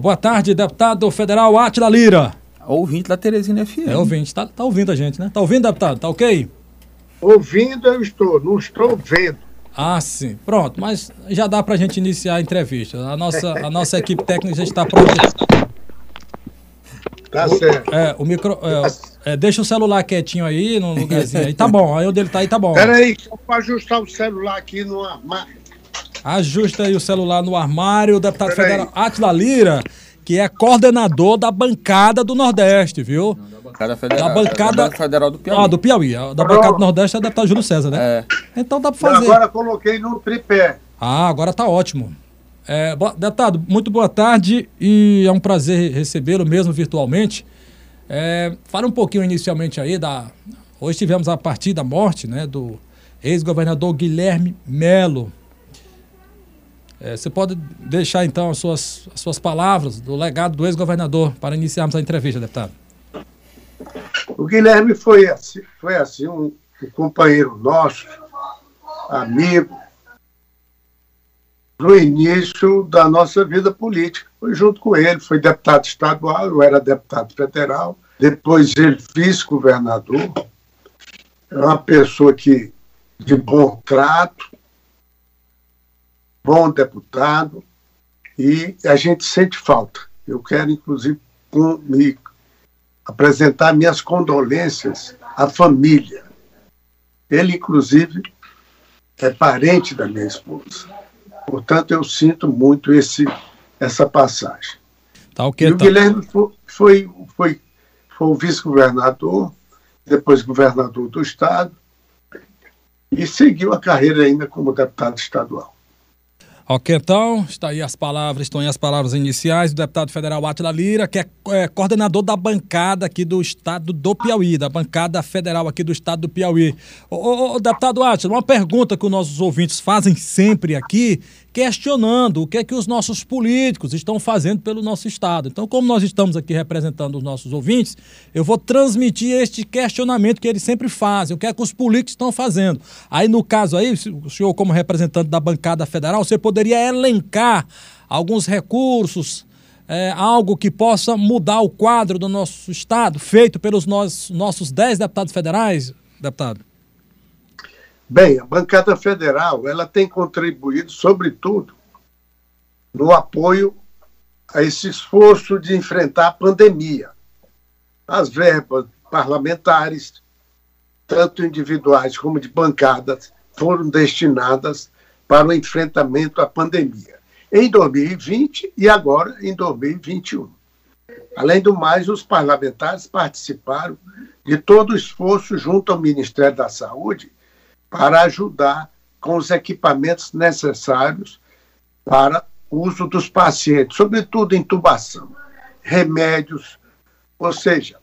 Boa tarde, deputado federal Atila Lira. Ouvinte da Teresina FM. É ouvinte, tá, tá ouvindo a gente, né? Tá ouvindo, deputado? Tá ok? Ouvindo eu estou, não estou vendo. Ah, sim. Pronto, mas já dá pra gente iniciar a entrevista. A nossa, a nossa equipe técnica já está pronta. Tá certo. É, o micro. É, é, deixa o celular quietinho aí, no lugarzinho aí. Tá bom, aí onde ele tá aí tá bom. Peraí, só para ajustar o celular aqui no armário. Ajusta aí o celular no armário, o deputado Peraí. federal Atila Lira, que é coordenador da bancada do Nordeste, viu? Da bancada federal. Da bancada- da federal do Piauí. Ah, do Piauí. Da bancada do Nordeste é o deputado Júlio César, né? É. Então dá pra Eu fazer. agora coloquei no tripé. Ah, agora tá ótimo. É, deputado, muito boa tarde e é um prazer recebê-lo mesmo virtualmente. É, fala um pouquinho inicialmente aí da. Hoje tivemos a partida, a morte, né, do ex-governador Guilherme Melo. É, você pode deixar então as suas, as suas palavras do legado do ex-governador para iniciarmos a entrevista, deputado. O Guilherme foi assim, foi assim um, um companheiro nosso, amigo, no início da nossa vida política. Foi junto com ele, foi deputado estadual, eu era deputado federal, depois ele vice-governador. É uma pessoa que de bom trato, bom deputado, e a gente sente falta. Eu quero, inclusive, com- me apresentar minhas condolências à família. Ele, inclusive, é parente da minha esposa. Portanto, eu sinto muito esse, essa passagem. Tá E o tá. Guilherme fo- foi, foi, foi o vice-governador, depois governador do Estado, e seguiu a carreira ainda como deputado estadual. Ok, então, está aí as palavras, estão aí as palavras iniciais do deputado federal Atila Lira, que é, é, coordenador da bancada aqui do estado do Piauí, da bancada federal aqui do estado do Piauí. Ô, ô, ô, deputado Atila, uma pergunta que os nossos ouvintes fazem sempre aqui, questionando o que é que os nossos políticos estão fazendo pelo nosso estado. Então, como nós estamos aqui representando os nossos ouvintes, eu vou transmitir este questionamento que eles sempre fazem, o que é que os políticos estão fazendo. Aí, no caso aí, o senhor como representante da bancada federal, você poderia elencar alguns recursos, é, algo que possa mudar o quadro do nosso estado, feito pelos nossos, 10 deputados federais, deputado? Bem, a bancada federal ela tem contribuído, sobretudo, no apoio a esse esforço de enfrentar a pandemia. As verbas parlamentares, tanto individuais como de bancadas, foram destinadas para o enfrentamento à pandemia. Em 2020 e agora em 2021. Além do mais, os parlamentares participaram de todo o esforço junto ao Ministério da Saúde para ajudar com os equipamentos necessários para uso dos pacientes, sobretudo intubação, remédios, ou seja,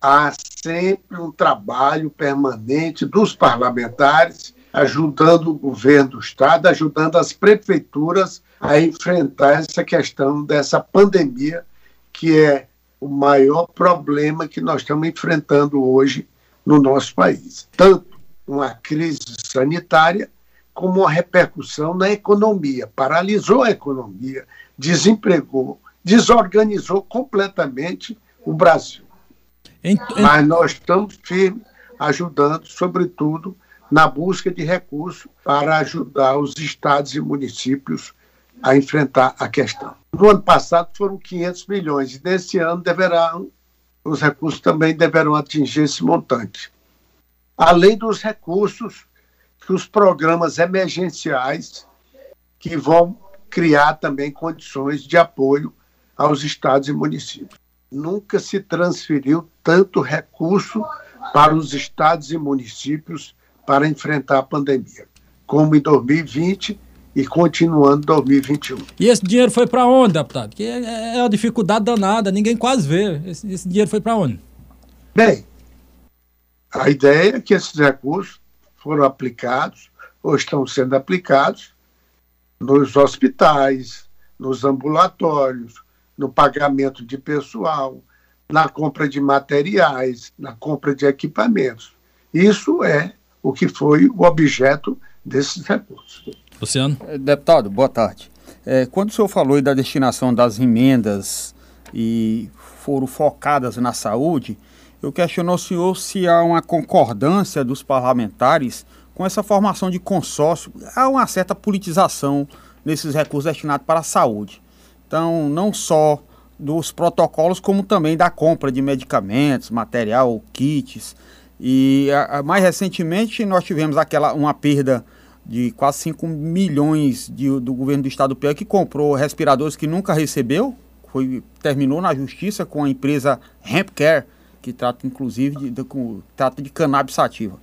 há sempre um trabalho permanente dos parlamentares ajudando o governo do estado, ajudando as prefeituras a enfrentar essa questão dessa pandemia que é o maior problema que nós estamos enfrentando hoje no nosso país. Tanto uma crise sanitária como uma repercussão na economia. Paralisou a economia, desempregou, desorganizou completamente o Brasil. Em- Mas nós estamos firmes, ajudando, sobretudo, na busca de recursos para ajudar os estados e municípios a enfrentar a questão. No ano passado foram 500 milhões, e nesse ano deverão, os recursos também deverão atingir esse montante. Além dos recursos que os programas emergenciais que vão criar também condições de apoio aos estados e municípios. Nunca se transferiu tanto recurso para os estados e municípios para enfrentar a pandemia, como em 2020 e continuando em 2021. E esse dinheiro foi para onde, deputado? Que é, é uma dificuldade danada, ninguém quase vê. Esse, esse dinheiro foi para onde? Bem, a ideia é que esses recursos foram aplicados ou estão sendo aplicados nos hospitais, nos ambulatórios, no pagamento de pessoal, na compra de materiais, na compra de equipamentos. Isso é o que foi o objeto desses recursos. Luciano? Eh, Deputado, boa tarde. É, quando o senhor falou da destinação das emendas e foram focadas na saúde, eu questiono ao senhor se há uma concordância dos parlamentares com essa formação de consórcio. Há uma certa politização nesses recursos destinados para a saúde. Então, não só dos protocolos, como também da compra de medicamentos, material, kits. E a, a, mais recentemente nós tivemos aquela uma perda de quase 5 milhões de, do governo do estado do Piauí que comprou respiradores que nunca recebeu, foi, terminou na justiça com a empresa Hempcare, que trata inclusive de, de, com, trata de cannabis sativa,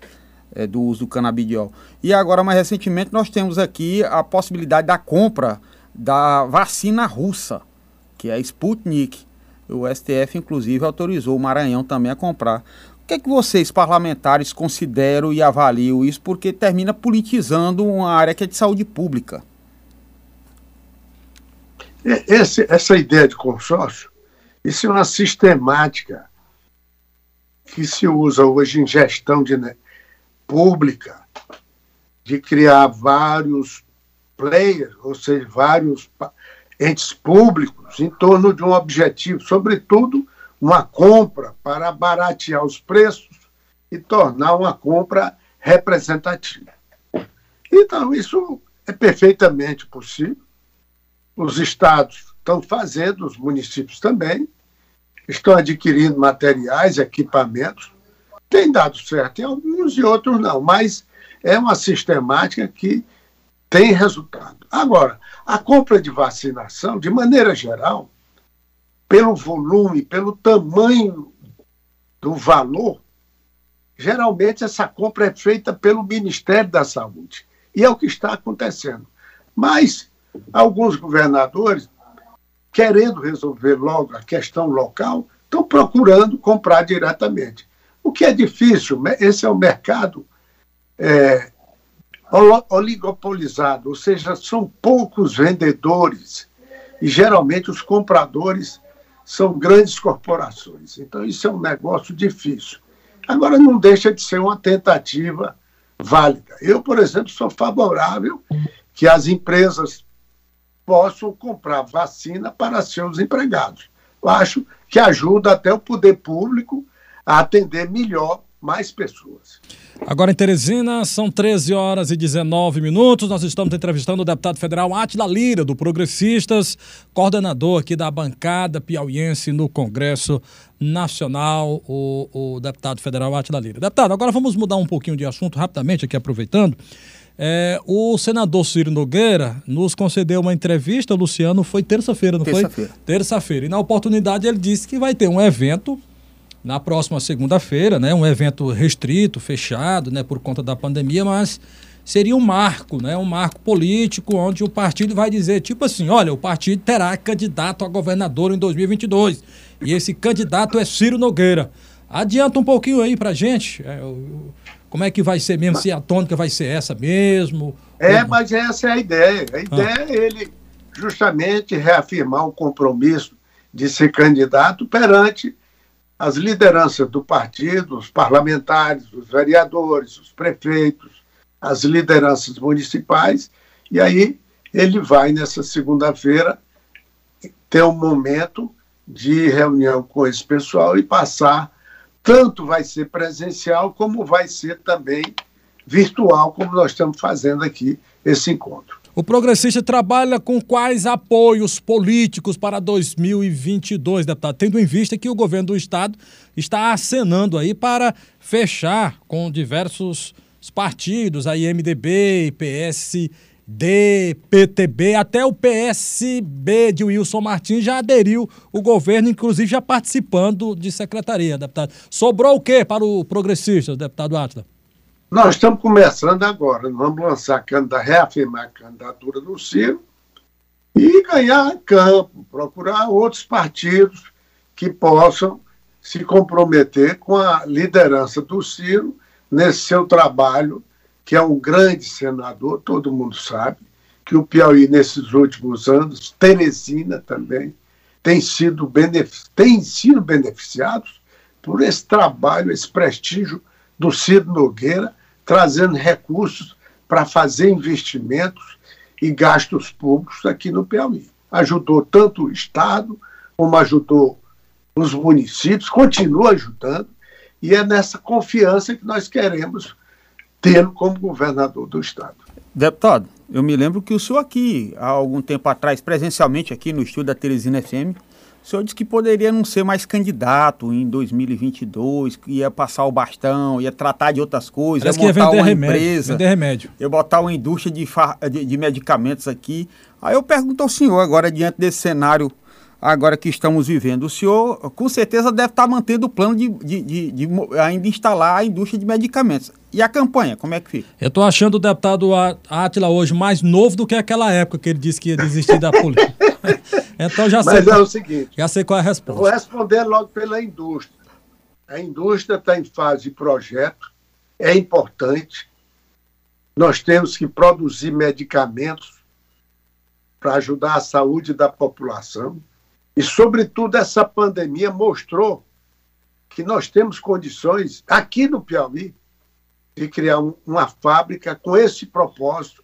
é, do uso do canabidiol. E agora, mais recentemente, nós temos aqui a possibilidade da compra da vacina russa, que é a Sputnik. O STF, inclusive, autorizou o Maranhão também a comprar. O que, é que vocês, parlamentares, consideram e avaliam isso? Porque termina politizando uma área que é de saúde pública. Esse, essa ideia de consórcio, isso é uma sistemática que se usa hoje em gestão de, né, pública, de criar vários players, ou seja, vários entes públicos em torno de um objetivo, sobretudo uma compra para baratear os preços e tornar uma compra representativa. Então, isso é perfeitamente possível. Os estados estão fazendo, os municípios também, estão adquirindo materiais, equipamentos. Tem dado certo em alguns e outros não, mas é uma sistemática que tem resultado. Agora, a compra de vacinação, de maneira geral, pelo volume, pelo tamanho do valor, geralmente essa compra é feita pelo Ministério da Saúde. E é o que está acontecendo. Mas alguns governadores, querendo resolver logo a questão local, estão procurando comprar diretamente. O que é difícil, esse é o mercado é, oligopolizado, ou seja, são poucos vendedores e geralmente os compradores são grandes corporações. Então, isso é um negócio difícil. Agora, não deixa de ser uma tentativa válida. Eu, por exemplo, sou favorável que as empresas possam comprar vacina para seus empregados. Eu acho que ajuda até o poder público a atender melhor mais pessoas. Agora em Teresina, são 13 horas e 19 minutos. Nós estamos entrevistando o deputado federal Atila Lira, do Progressistas, coordenador aqui da bancada piauiense no Congresso Nacional, o, o deputado federal Atila Lira. Deputado, agora vamos mudar um pouquinho de assunto rapidamente aqui, aproveitando. É, o senador Ciro Nogueira nos concedeu uma entrevista, Luciano, foi terça-feira, não terça foi? Terça-feira. E na oportunidade ele disse que vai ter um evento na próxima segunda-feira, né, um evento restrito, fechado, né, por conta da pandemia, mas seria um marco, né, um marco político onde o partido vai dizer, tipo assim, olha, o partido terá candidato a governador em 2022 e esse candidato é Ciro Nogueira. Adianta um pouquinho aí pra gente, é, o, como é que vai ser mesmo, se a tônica vai ser essa mesmo? É, ou... mas essa é a ideia. A ideia ah. é ele justamente reafirmar o compromisso de ser candidato perante as lideranças do partido, os parlamentares, os vereadores, os prefeitos, as lideranças municipais, e aí ele vai nessa segunda-feira ter um momento de reunião com esse pessoal e passar, tanto vai ser presencial como vai ser também virtual, como nós estamos fazendo aqui esse encontro. O progressista trabalha com quais apoios políticos para 2022, deputado? Tendo em vista que o governo do estado está acenando aí para fechar com diversos partidos, aí MDB, PSD, PTB, até o PSB de Wilson Martins já aderiu o governo, inclusive já participando de secretaria, deputado. Sobrou o que para o progressista, deputado Atlas? Nós estamos começando agora, vamos lançar, reafirmar a candidatura do Ciro e ganhar campo, procurar outros partidos que possam se comprometer com a liderança do Ciro nesse seu trabalho, que é um grande senador, todo mundo sabe, que o Piauí, nesses últimos anos, Teresina também, tem sido, tem sido beneficiados por esse trabalho, esse prestígio do Ciro Nogueira, trazendo recursos para fazer investimentos e gastos públicos aqui no Piauí. Ajudou tanto o Estado, como ajudou os municípios, continua ajudando, e é nessa confiança que nós queremos tê-lo como governador do Estado. Deputado, eu me lembro que o senhor aqui, há algum tempo atrás, presencialmente aqui no estúdio da Teresina FM, o senhor disse que poderia não ser mais candidato em 2022, que ia passar o bastão, ia tratar de outras coisas, Parece ia montar ia uma remédio, empresa, vender remédio. ia botar uma indústria de, de, de medicamentos aqui. Aí eu pergunto ao senhor, agora diante desse cenário agora que estamos vivendo. O senhor, com certeza, deve estar mantendo o plano de, de, de, de ainda instalar a indústria de medicamentos. E a campanha, como é que fica? Eu estou achando o deputado Átila hoje mais novo do que aquela época que ele disse que ia desistir da política. então já sei. Mas é o seguinte. Já sei qual é a resposta. Vou responder logo pela indústria. A indústria está em fase de projeto, é importante. Nós temos que produzir medicamentos para ajudar a saúde da população. E, sobretudo, essa pandemia mostrou que nós temos condições, aqui no Piauí, de criar um, uma fábrica com esse propósito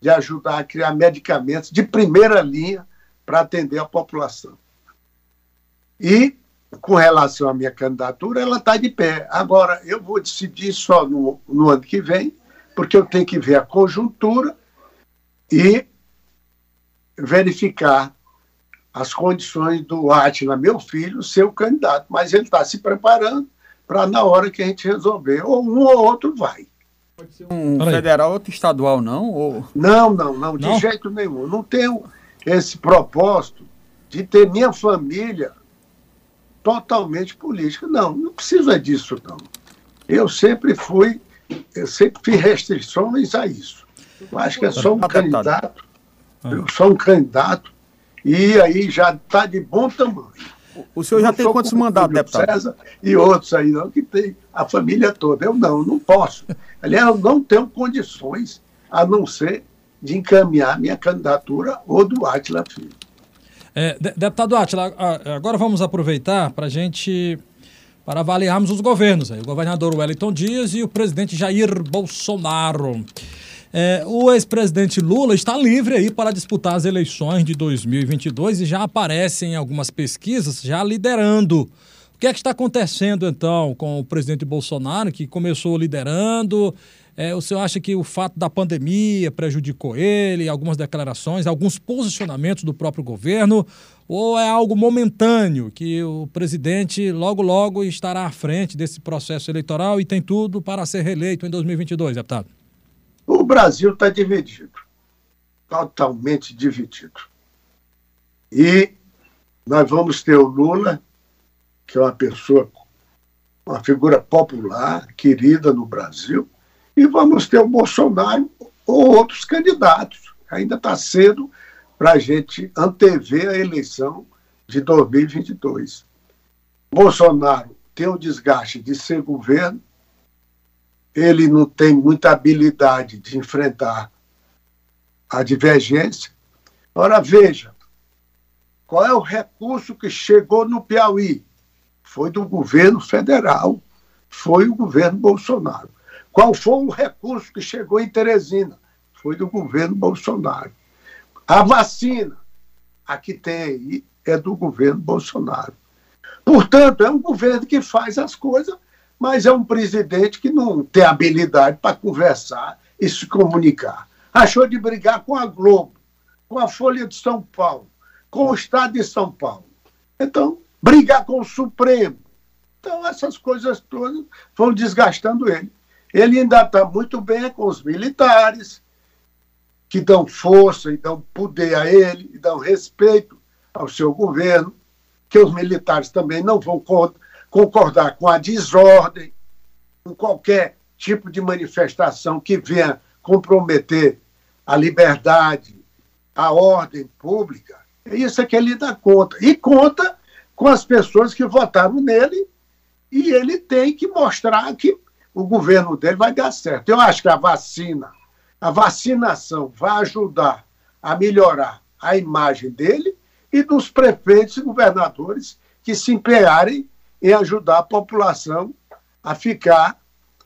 de ajudar a criar medicamentos de primeira linha para atender a população. E, com relação à minha candidatura, ela está de pé. Agora, eu vou decidir só no, no ano que vem, porque eu tenho que ver a conjuntura e verificar as condições do Atila, meu filho, ser o candidato. Mas ele está se preparando para, na hora que a gente resolver, ou um ou outro vai. Pode ser um federal, outro estadual, não? Ou... Não, não, não, de não? jeito nenhum. Não tenho esse propósito de ter minha família totalmente política. Não, não precisa disso, não. Eu sempre fui, eu sempre fiz restrições a isso. Eu acho que é só um candidato. Eu sou um candidato e aí já está de bom tamanho. O senhor já tem quantos mandatos, deputado? César e outros aí, não, que tem a família toda. Eu não, não posso. Aliás, eu não tenho condições, a não ser de encaminhar minha candidatura ou do Atila Filho. É, deputado Atila, agora vamos aproveitar para a gente para avaliarmos os governos. Aí, o governador Wellington Dias e o presidente Jair Bolsonaro. É, o ex-presidente Lula está livre aí para disputar as eleições de 2022 e já aparece em algumas pesquisas já liderando. O que é que está acontecendo então com o presidente Bolsonaro, que começou liderando? É, o senhor acha que o fato da pandemia prejudicou ele, algumas declarações, alguns posicionamentos do próprio governo? Ou é algo momentâneo, que o presidente logo, logo estará à frente desse processo eleitoral e tem tudo para ser reeleito em 2022, deputado? O Brasil está dividido, totalmente dividido. E nós vamos ter o Lula, que é uma pessoa, uma figura popular, querida no Brasil, e vamos ter o Bolsonaro ou outros candidatos. Ainda está cedo para a gente antever a eleição de 2022. Bolsonaro tem o desgaste de ser governo, ele não tem muita habilidade de enfrentar a divergência. Ora, veja, qual é o recurso que chegou no Piauí? Foi do governo federal, foi o governo Bolsonaro. Qual foi o recurso que chegou em Teresina? Foi do governo Bolsonaro. A vacina, a que tem aí, é do governo Bolsonaro. Portanto, é um governo que faz as coisas mas é um presidente que não tem habilidade para conversar e se comunicar. Achou de brigar com a Globo, com a Folha de São Paulo, com o Estado de São Paulo. Então, brigar com o Supremo. Então, essas coisas todas vão desgastando ele. Ele ainda está muito bem com os militares, que dão força e dão poder a ele, e dão respeito ao seu governo, que os militares também não vão contra concordar com a desordem, com qualquer tipo de manifestação que venha comprometer a liberdade, a ordem pública. É isso é que ele dá conta. E conta com as pessoas que votaram nele, e ele tem que mostrar que o governo dele vai dar certo. Eu acho que a vacina, a vacinação vai ajudar a melhorar a imagem dele e dos prefeitos e governadores que se empenharem e ajudar a população a ficar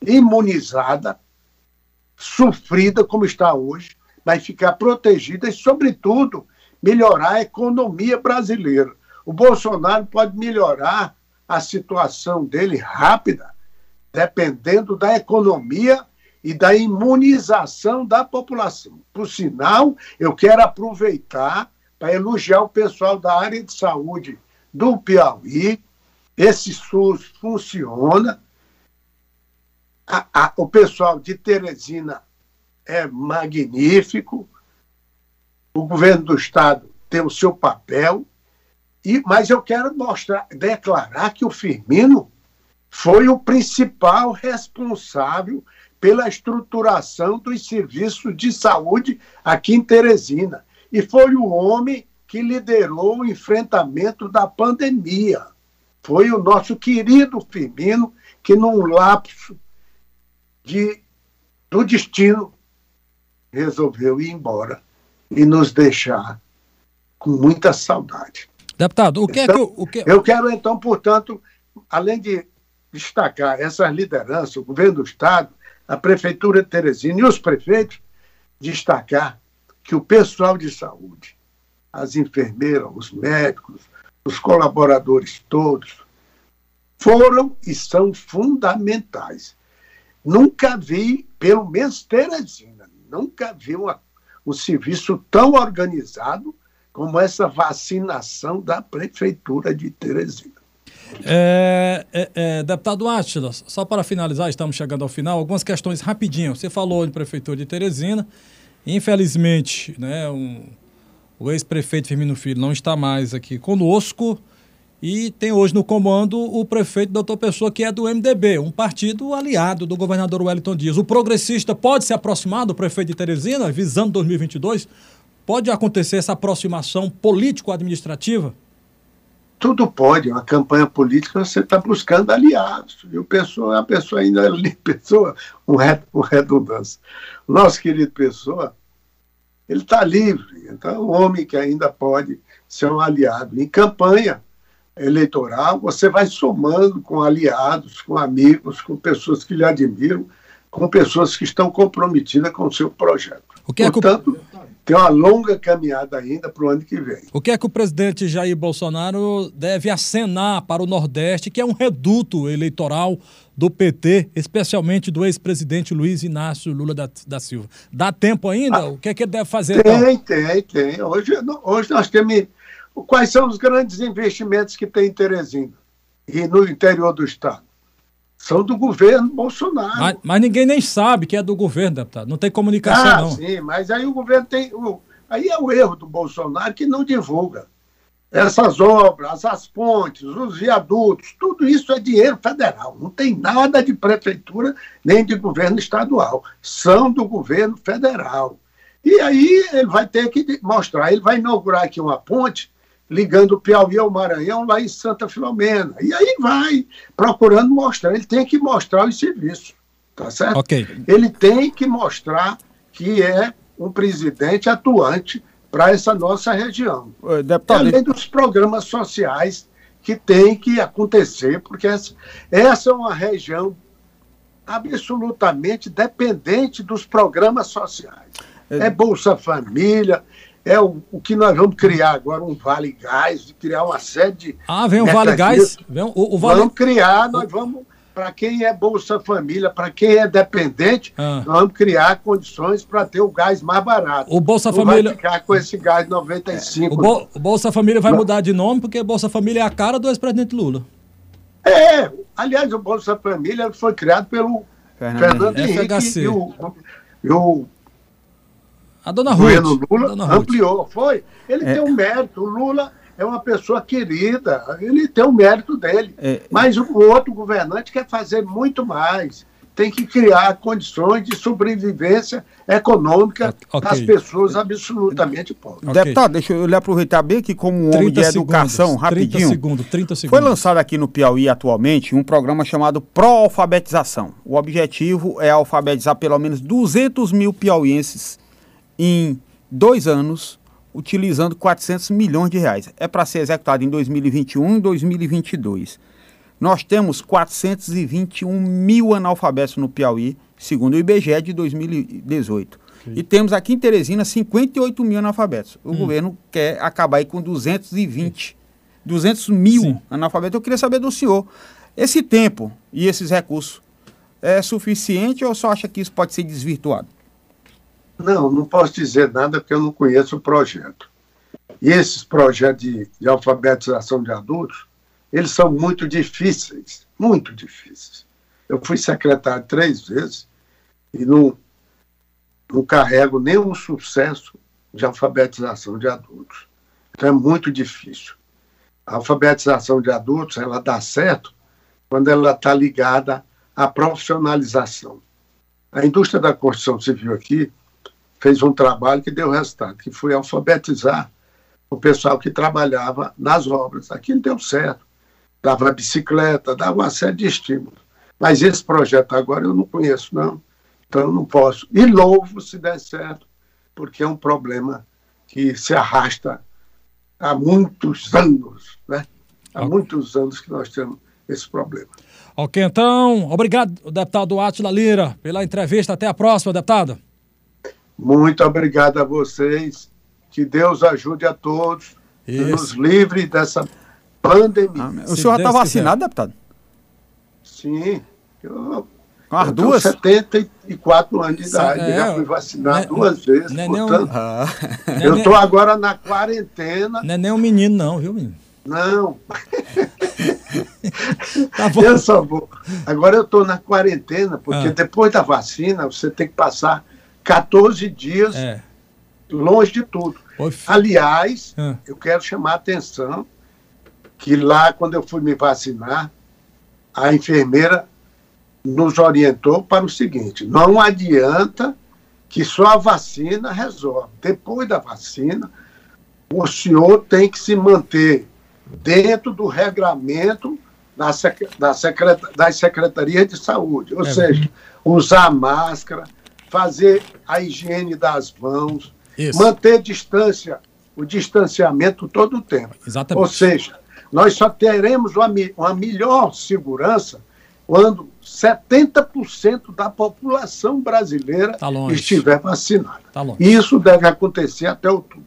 imunizada, sofrida como está hoje, vai ficar protegida e, sobretudo, melhorar a economia brasileira. O Bolsonaro pode melhorar a situação dele rápida, dependendo da economia e da imunização da população. Por sinal, eu quero aproveitar para elogiar o pessoal da área de saúde do Piauí. Esse SUS funciona. A, a, o pessoal de Teresina é magnífico. O governo do estado tem o seu papel. E, mas eu quero mostrar, declarar que o Firmino foi o principal responsável pela estruturação dos serviços de saúde aqui em Teresina. E foi o homem que liderou o enfrentamento da pandemia. Foi o nosso querido Firmino que, num lapso de, do destino, resolveu ir embora e nos deixar com muita saudade. Deputado, o que então, é que. O que... Eu quero, então, portanto, além de destacar essas lideranças, o governo do Estado, a Prefeitura de Teresina e os prefeitos destacar que o pessoal de saúde, as enfermeiras, os médicos, os colaboradores todos, foram e são fundamentais. Nunca vi, pelo menos Teresina, nunca vi uma, um serviço tão organizado como essa vacinação da Prefeitura de Teresina. É, é, é, deputado Átila, só para finalizar, estamos chegando ao final, algumas questões rapidinho. Você falou em prefeitura de Teresina, infelizmente, né, um, o ex-prefeito Firmino Filho não está mais aqui conosco e tem hoje no comando o prefeito doutor Pessoa, que é do MDB, um partido aliado do governador Wellington Dias. O progressista pode se aproximar do prefeito de Teresina, visando 2022? Pode acontecer essa aproximação político-administrativa? tudo pode, uma campanha política você está buscando aliados. E o pessoa, a pessoa ainda ali, pessoa, um, um redundância. Nosso querido pessoa, ele está livre. Então, é um homem que ainda pode ser um aliado. Em campanha eleitoral, você vai somando com aliados, com amigos, com pessoas que lhe admiram, com pessoas que estão comprometidas com o seu projeto. O que Portanto, é que tem uma longa caminhada ainda para o ano que vem. O que é que o presidente Jair Bolsonaro deve acenar para o Nordeste, que é um reduto eleitoral do PT, especialmente do ex-presidente Luiz Inácio Lula da, da Silva? Dá tempo ainda? Ah, o que é que ele deve fazer? Tem, então? tem, tem. Hoje, hoje nós temos. Quais são os grandes investimentos que tem em Teresina e no interior do Estado? São do governo Bolsonaro. Mas, mas, ninguém nem sabe que é do governo, deputado. Não tem comunicação, ah, não. Sim, mas aí o governo tem. O, aí é o erro do Bolsonaro que não divulga. Essas obras, as pontes, os viadutos, tudo isso é dinheiro federal. Não tem nada de prefeitura nem de governo estadual. São do governo federal. E aí ele vai ter que mostrar. Ele vai inaugurar aqui uma ponte ligando o Piauí ao Maranhão, lá em Santa Filomena. E aí vai procurando mostrar. Ele tem que mostrar os serviços, tá certo? Okay. Ele tem que mostrar que é um presidente atuante para essa nossa região. Deputado... Além dos programas sociais que tem que acontecer, porque essa, essa é uma região absolutamente dependente dos programas sociais. É, é Bolsa Família, é o, o que nós vamos criar agora, um Vale Gás, criar uma série de. Ah, vem o Vale Gás? Vem o, o vale... Vamos criar, nós vamos. Para quem é Bolsa Família, para quem é dependente, ah. nós vamos criar condições para ter o gás mais barato. O Bolsa Não Família. Vai ficar com esse gás 95. O, Bo... o Bolsa Família vai mudar de nome, porque Bolsa Família é a cara do ex-presidente Lula. É, aliás, o Bolsa Família foi criado pelo Fernando, Fernando Henrique e o, e o a dona Ruth. O Lula dona ampliou, Ruth. foi. Ele é. tem um mérito. O Lula é uma pessoa querida, ele tem o um mérito dele. É. Mas o outro governante quer fazer muito mais. Tem que criar condições de sobrevivência econômica okay. das pessoas absolutamente pobres. Okay. Deputado, deixa eu lhe aproveitar bem que como um homem de educação, segundos, rapidinho. 30 segundos, 30 segundos. Foi lançado aqui no Piauí atualmente um programa chamado Pró-Alfabetização. O objetivo é alfabetizar pelo menos 200 mil piauienses em dois anos, utilizando 400 milhões de reais. É para ser executado em 2021 e 2022. Nós temos 421 mil analfabetos no Piauí, segundo o IBGE de 2018. E temos aqui em Teresina 58 mil analfabetos. O hum. governo quer acabar aí com 220, 200 mil Sim. analfabetos. Eu queria saber do senhor, esse tempo e esses recursos é suficiente ou só acha que isso pode ser desvirtuado? Não, não posso dizer nada porque eu não conheço o projeto. E esses projetos de, de alfabetização de adultos, eles são muito difíceis, muito difíceis. Eu fui secretário três vezes e não, não carrego nenhum sucesso de alfabetização de adultos. Então é muito difícil. A alfabetização de adultos, ela dá certo quando ela está ligada à profissionalização. A indústria da construção civil aqui fez um trabalho que deu resultado, que foi alfabetizar o pessoal que trabalhava nas obras. Aquilo deu certo. Dava bicicleta, dava uma série de estímulos. Mas esse projeto agora eu não conheço, não. Então eu não posso. E louvo se der certo, porque é um problema que se arrasta há muitos anos, né? Há muitos anos que nós temos esse problema. Ok, então, obrigado, deputado Atila Lira, pela entrevista. Até a próxima, deputado. Muito obrigado a vocês. Que Deus ajude a todos e nos livre dessa pandemia. Ah, o senhor já está vacinado, deputado? Sim. Eu, Com as duas? 74 anos de idade. É, já fui vacinado né, duas vezes. Né, portanto, um, ah. eu estou agora na quarentena. Não é nem um menino, não, viu, menino? Não. tá bom. Eu só vou. Agora eu estou na quarentena, porque ah. depois da vacina você tem que passar 14 dias é. longe de tudo. Aliás, ah. eu quero chamar a atenção que lá, quando eu fui me vacinar, a enfermeira nos orientou para o seguinte: não adianta que só a vacina resolve. Depois da vacina, o senhor tem que se manter dentro do regramento da, sec da secret das secretarias de saúde, ou é. seja, usar máscara, fazer a higiene das mãos, Isso. manter distância, o distanciamento todo o tempo. Exatamente. Ou seja, nós só teremos uma, uma melhor segurança quando 70% da população brasileira tá estiver vacinada. Tá Isso deve acontecer até outubro.